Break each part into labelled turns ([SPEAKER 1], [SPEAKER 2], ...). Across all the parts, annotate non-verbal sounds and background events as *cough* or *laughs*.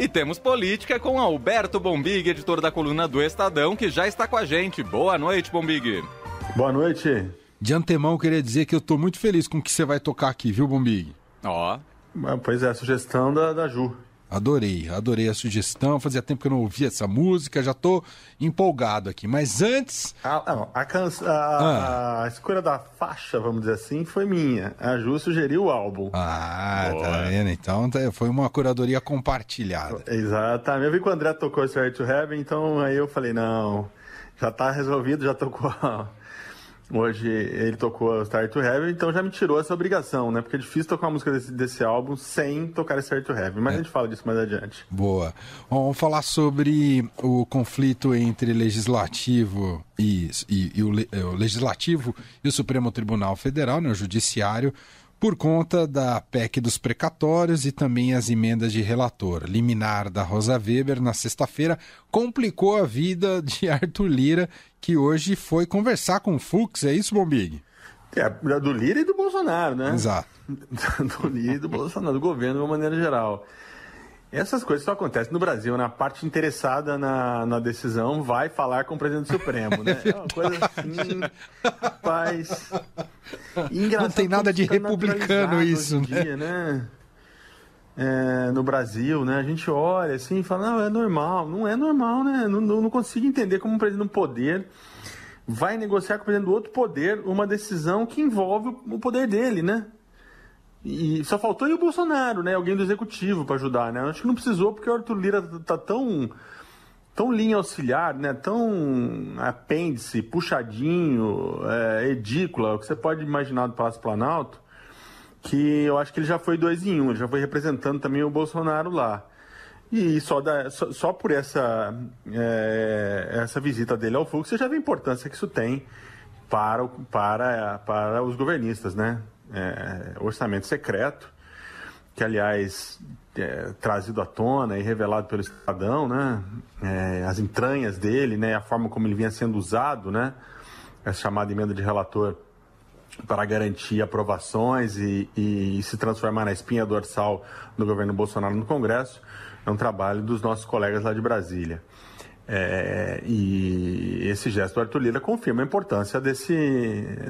[SPEAKER 1] E temos política com Alberto Bombig, editor da coluna do Estadão, que já está com a gente. Boa noite, Bombig.
[SPEAKER 2] Boa noite.
[SPEAKER 3] De antemão, queria dizer que eu estou muito feliz com o que você vai tocar aqui, viu, Bombig?
[SPEAKER 1] Ó.
[SPEAKER 2] Oh. Pois é, a sugestão da, da Ju.
[SPEAKER 3] Adorei, adorei a sugestão. Fazia tempo que eu não ouvia essa música, já tô empolgado aqui. Mas antes.
[SPEAKER 2] A, não, a, can... a, ah. a, escolha da faixa, vamos dizer assim, foi minha. A Ju sugeriu o álbum.
[SPEAKER 3] Ah, Boa. tá vendo? Então tá, foi uma curadoria compartilhada.
[SPEAKER 2] Exatamente. Eu vi que o André tocou Straight to Heaven, então aí eu falei: não, já tá resolvido, já tocou Hoje ele tocou Star to Heaven, então já me tirou essa obrigação, né? Porque é difícil tocar uma música desse, desse álbum sem tocar Star to Heaven, mas é. a gente fala disso mais adiante.
[SPEAKER 3] Boa. Bom, vamos falar sobre o conflito entre legislativo e, e, e o, o, legislativo e o Supremo Tribunal Federal, né, o Judiciário, por conta da PEC dos precatórios e também as emendas de relator. Liminar da Rosa Weber na sexta-feira complicou a vida de *laughs* Arthur Lira, que hoje foi conversar com o Fux. É isso, Bombig?
[SPEAKER 2] É, do Lira e do Bolsonaro, né?
[SPEAKER 3] Exato. *laughs*
[SPEAKER 2] do Lira e do Bolsonaro, do governo de uma maneira geral. Essas coisas só acontecem no Brasil, né? A parte interessada na, na decisão vai falar com o presidente Supremo, né? É uma coisa assim, rapaz.
[SPEAKER 3] Não tem nada de republicano isso,
[SPEAKER 2] né? Dia, né? É, no Brasil, né? A gente olha assim e fala, não, é normal. Não é normal, né? Não, não, não consigo entender como um presidente do poder vai negociar com o presidente do outro poder uma decisão que envolve o poder dele, né? E só faltou aí o Bolsonaro, né? Alguém do executivo para ajudar, né? Acho que não precisou porque o Arthur Lira tá tão tão linha auxiliar, né? Tão apêndice, puxadinho, é, edícula, o que você pode imaginar do Palácio Planalto, que eu acho que ele já foi dois em um, ele já foi representando também o Bolsonaro lá. E só, da, só, só, por essa, é, essa visita dele ao Fux, você já vê a importância que isso tem para, para, para os governistas, né? É, orçamento secreto, que aliás é, trazido à tona e revelado pelo Estadão, né? É, as entranhas dele, né? A forma como ele vinha sendo usado, né? Essa chamada emenda de relator para garantir aprovações e, e, e se transformar na espinha dorsal do governo Bolsonaro no Congresso, é um trabalho dos nossos colegas lá de Brasília. É, e esse gesto do Arthur Lira confirma a importância desse,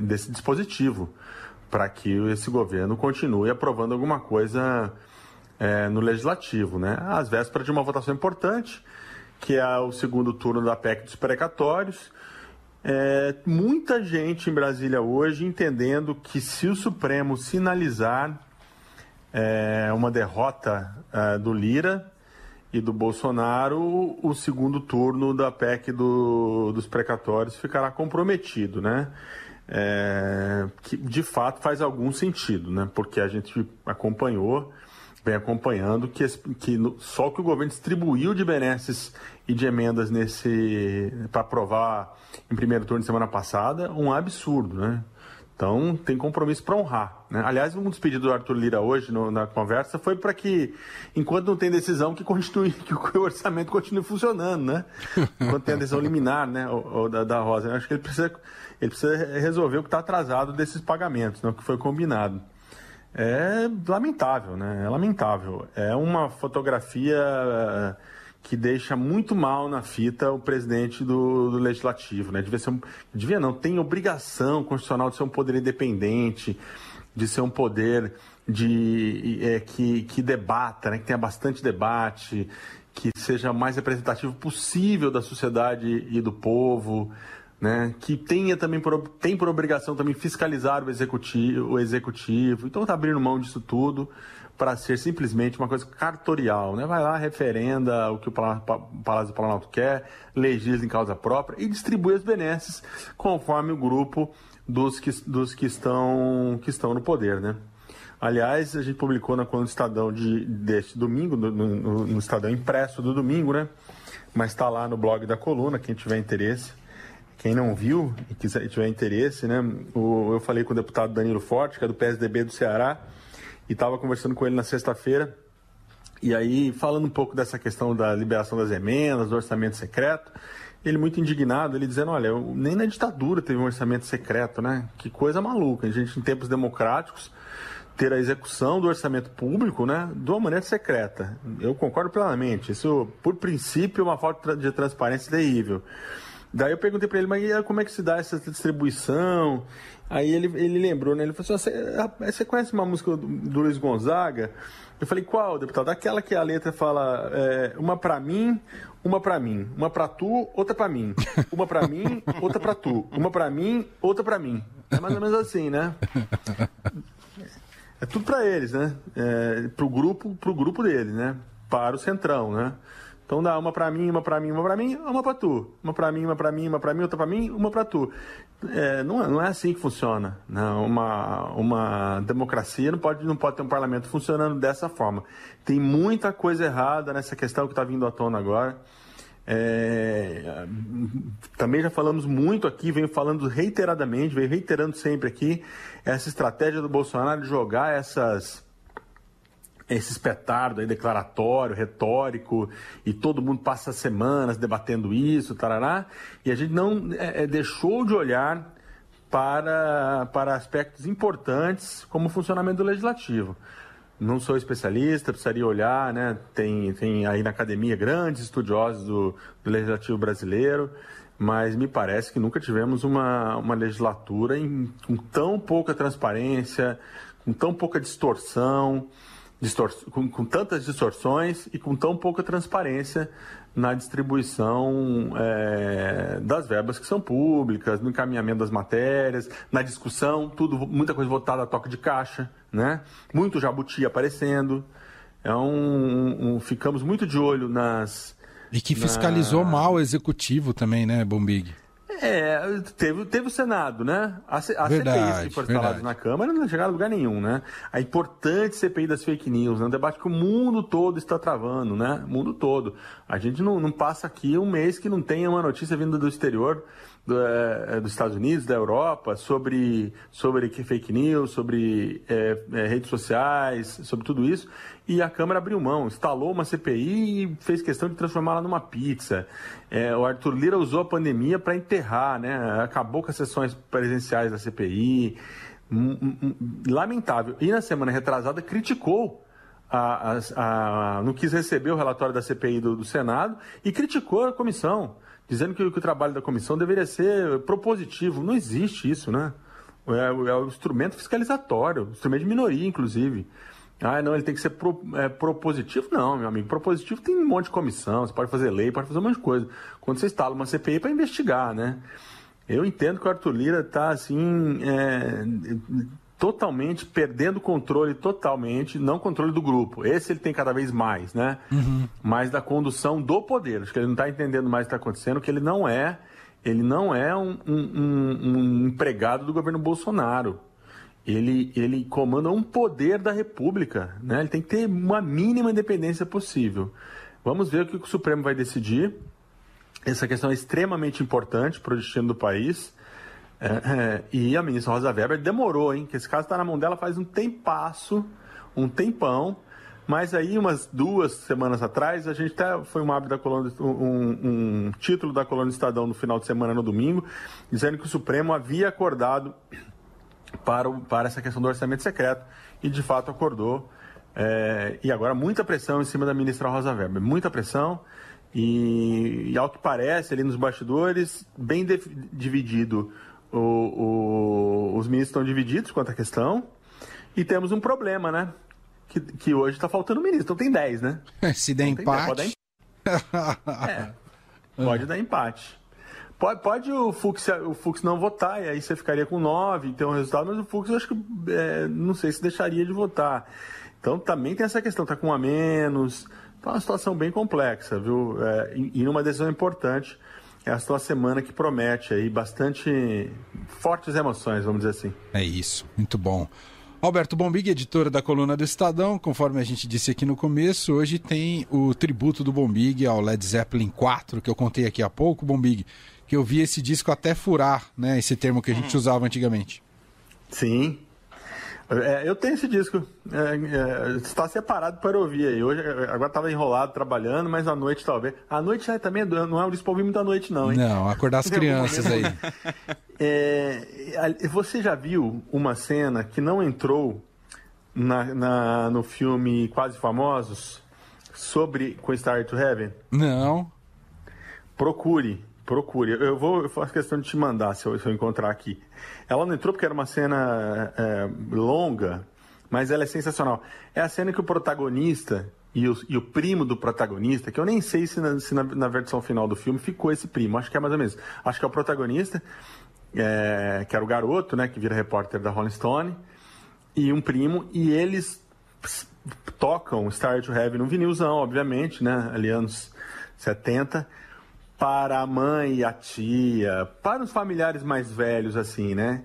[SPEAKER 2] desse dispositivo para que esse governo continue aprovando alguma coisa é, no legislativo, né? Às vésperas de uma votação importante, que é o segundo turno da PEC dos precatórios. É, muita gente em Brasília hoje entendendo que se o Supremo sinalizar é, uma derrota é, do Lira e do Bolsonaro, o segundo turno da PEC do, dos precatórios ficará comprometido, né? É, que de fato faz algum sentido, né? Porque a gente acompanhou, vem acompanhando que, que no, só que o governo distribuiu de benesses e de emendas nesse para aprovar em primeiro turno de semana passada, um absurdo, né? Então tem compromisso para honrar. Né? Aliás, um dos pedidos do Arthur Lira hoje no, na conversa foi para que, enquanto não tem decisão, que, continue, *laughs* que o orçamento continue funcionando, né? *laughs* Enquanto tem a decisão liminar, né? O, o da, da Rosa. Eu acho que ele precisa ele precisa resolver o que está atrasado desses pagamentos, né, o que foi combinado. É lamentável, né? É lamentável. É uma fotografia que deixa muito mal na fita o presidente do, do legislativo, né? Devia ser um, devia não, tem obrigação constitucional de ser um poder independente, de ser um poder de é, que, que debata, né? Que tenha bastante debate, que seja mais representativo possível da sociedade e do povo né, que tenha também por, tem por obrigação também fiscalizar o executivo, o executivo. Então está abrindo mão disso tudo para ser simplesmente uma coisa cartorial, né? Vai lá, referenda o que o Palácio do Planalto quer, legisla em causa própria e distribui as benesses conforme o grupo dos que, dos que, estão, que estão no poder, né? Aliás, a gente publicou na coluna do Estadão de, deste domingo, no, no, no Estadão impresso do domingo, né? Mas está lá no blog da coluna, quem tiver interesse quem não viu e quiser, tiver interesse, né? O, eu falei com o deputado Danilo Forte, que é do PSDB do Ceará, e estava conversando com ele na sexta-feira. E aí, falando um pouco dessa questão da liberação das emendas, do orçamento secreto, ele muito indignado, ele dizendo, olha, nem na ditadura teve um orçamento secreto, né? Que coisa maluca. A gente, em tempos democráticos, ter a execução do orçamento público né, de uma maneira secreta. Eu concordo plenamente. Isso, por princípio, é uma falta de transparência terrível. Daí eu perguntei para ele, mas como é que se dá essa distribuição? Aí ele, ele lembrou, né? Ele falou assim: você, conhece uma música do, Luiz Gonzaga? Eu falei, qual, deputado? Aquela que a letra fala é, uma para mim, uma para mim, uma para tu, outra para mim, uma para mim, outra para tu, uma para mim, outra para mim. É mais ou menos assim, né? É tudo para eles, né? É, pro grupo, pro grupo deles, né? Para o centrão, né? Então dá uma para mim, uma para mim, uma para mim, uma para tu. Uma para mim, uma para mim, uma para mim, outra para mim, uma para tu. É, não, é, não é assim que funciona. Não. Né? Uma, uma democracia não pode, não pode ter um parlamento funcionando dessa forma. Tem muita coisa errada nessa questão que está vindo à tona agora. É, também já falamos muito aqui, venho falando reiteradamente, venho reiterando sempre aqui, essa estratégia do Bolsonaro de jogar essas esse espetardo aí declaratório, retórico, e todo mundo passa semanas debatendo isso, tarará, e a gente não é, é, deixou de olhar para, para aspectos importantes como o funcionamento do legislativo. Não sou especialista, precisaria olhar, né? Tem, tem aí na academia grandes estudiosos do, do legislativo brasileiro, mas me parece que nunca tivemos uma, uma legislatura em, com tão pouca transparência, com tão pouca distorção com, com, tantas distorções e com tão pouca transparência na distribuição é, das verbas que são públicas, no encaminhamento das matérias, na discussão, tudo, muita coisa votada a toque de caixa, né? Muito jabuti aparecendo. É um, um ficamos muito de olho nas.
[SPEAKER 3] E que fiscalizou na... mal o executivo também, né, Bombig?
[SPEAKER 2] É, teve, teve o Senado, né? A, a verdade, CPIs que foram instaladas na Câmara não chegaram a lugar nenhum, né? A importante CPI das fake news, né? um debate que o mundo todo está travando, né? O mundo todo. A gente não, não passa aqui um mês que não tenha uma notícia vinda do exterior do, é, dos Estados Unidos, da Europa, sobre, sobre fake news, sobre é, é, redes sociais, sobre tudo isso. E a Câmara abriu mão, instalou uma CPI e fez questão de transformá-la numa pizza. É, o Arthur Lira usou a pandemia para enterrar, né? acabou com as sessões presenciais da CPI. Lamentável. E na semana retrasada criticou a, a, a, não quis receber o relatório da CPI do, do Senado e criticou a comissão dizendo que, que, o trabalho da comissão deveria ser propositivo. Não existe isso, né? É, é o instrumento fiscalizatório, instrumento de minoria, inclusive. Ah, não, ele tem que ser pro, é, propositivo? Não, meu amigo. Propositivo tem um monte de comissão, você pode fazer lei, pode fazer um monte de coisa. Quando você instala uma CPI para investigar, né? Eu entendo que o Arthur Lira está, assim, é, totalmente perdendo o controle totalmente, não controle do grupo. Esse ele tem cada vez mais, né? Uhum. Mais da condução do poder. Acho que ele não está entendendo mais o que está acontecendo, que ele não é, ele não é um, um, um, empregado do governo Bolsonaro. Ele, ele comanda um poder da República, né? Ele tem que ter uma mínima independência possível. Vamos ver o que o Supremo vai decidir. Essa questão é extremamente importante para o destino do país. É, é, e a ministra Rosa Weber demorou, hein? Que esse caso está na mão dela faz um tempasso, um tempão. Mas aí, umas duas semanas atrás, a gente até foi um, da coluna, um, um título da coluna Estadão no final de semana, no domingo, dizendo que o Supremo havia acordado para, o, para essa questão do orçamento secreto e de fato acordou. É, e agora muita pressão em cima da ministra Rosa Weber, muita pressão. E, e ao que parece, ali nos bastidores, bem dividido o, o, os ministros estão divididos quanto à questão. E temos um problema, né? Que, que hoje está faltando ministro. Então tem 10, né? *laughs*
[SPEAKER 3] Se der então, empate. Pode
[SPEAKER 2] dar, *laughs* é, pode dar empate. Pode, pode o, Fux, o Fux não votar, e aí você ficaria com 9 e ter um resultado, mas o Fux eu acho que é, não sei se deixaria de votar. Então também tem essa questão, tá com um a menos. É uma situação bem complexa, viu? É, e, e uma decisão importante é a sua semana que promete aí bastante fortes emoções, vamos dizer assim.
[SPEAKER 3] É isso, muito bom. Alberto Bombig, editor da coluna do Estadão, conforme a gente disse aqui no começo, hoje tem o tributo do Bombig ao Led Zeppelin 4, que eu contei aqui há pouco, Bombig, que eu vi esse disco até furar, né, esse termo que a gente usava antigamente.
[SPEAKER 2] Sim, é, eu tenho esse disco. É, é, está separado para ouvir aí. Hoje, agora estava enrolado trabalhando, mas à noite talvez. À noite é, também não é um disco para ouvir muita noite, não, hein?
[SPEAKER 3] Não, acordar as *laughs* crianças aí. *laughs*
[SPEAKER 2] É, você já viu uma cena que não entrou na, na, no filme Quase Famosos sobre com Star to Heaven?
[SPEAKER 3] Não.
[SPEAKER 2] Procure, procure. Eu vou, eu faço questão de te mandar se eu, se eu encontrar aqui. Ela não entrou porque era uma cena é, longa, mas ela é sensacional. É a cena que o protagonista e o, e o primo do protagonista, que eu nem sei se, na, se na, na, versão final do filme ficou esse primo, acho que é mais ou menos. Acho que é o protagonista, é, que era o garoto, né, que vira repórter da Rolling Stone, e um primo, e eles tocam Star to Heaven no vinilzão, obviamente, né, ali anos 70, para a mãe e a tia, para os familiares mais velhos, assim, né?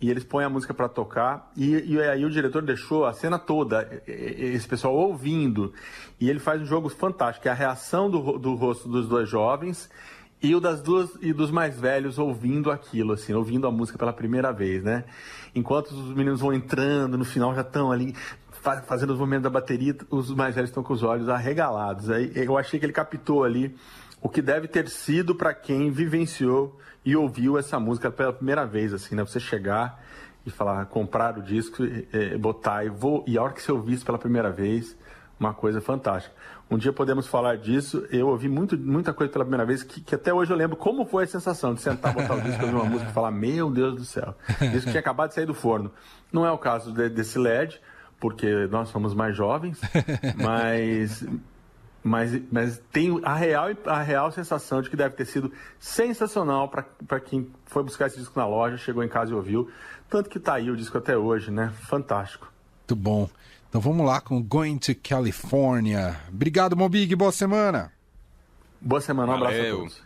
[SPEAKER 2] E eles põem a música para tocar, e, e, aí o diretor deixou a cena toda, esse pessoal ouvindo. E ele faz um jogo fantástico, é a reação do, do rosto dos dois jovens e o das duas e dos mais velhos ouvindo aquilo, assim, ouvindo a música pela primeira vez, né? Enquanto os meninos vão entrando, no final já estão ali fazendo os movimentos da bateria, os mais velhos estão com os olhos arregalados. Aí eu achei que ele captou ali o que deve ter sido para quem vivenciou e ouviu essa música pela primeira vez, assim, né? Você chegar e falar, comprar o disco, e, botar e vou e a hora que você ouvir isso pela primeira vez, uma coisa fantástica. Um dia podemos falar disso. Eu ouvi muito, muita coisa pela primeira vez que, que, até hoje eu lembro como foi a sensação de sentar, botar o disco, ouvir uma música e falar: Meu Deus do céu, isso tinha acabado de sair do forno. Não é o caso de, desse LED, porque nós somos mais jovens, *laughs* mas mas, mas tem a real, a real sensação de que deve ter sido sensacional para quem foi buscar esse disco na loja, chegou em casa e ouviu. Tanto que tá aí o disco até hoje, né? Fantástico.
[SPEAKER 3] Muito bom. Então vamos lá com Going to California. Obrigado, Mobig. Boa semana.
[SPEAKER 2] Boa semana. Um abraço a todos.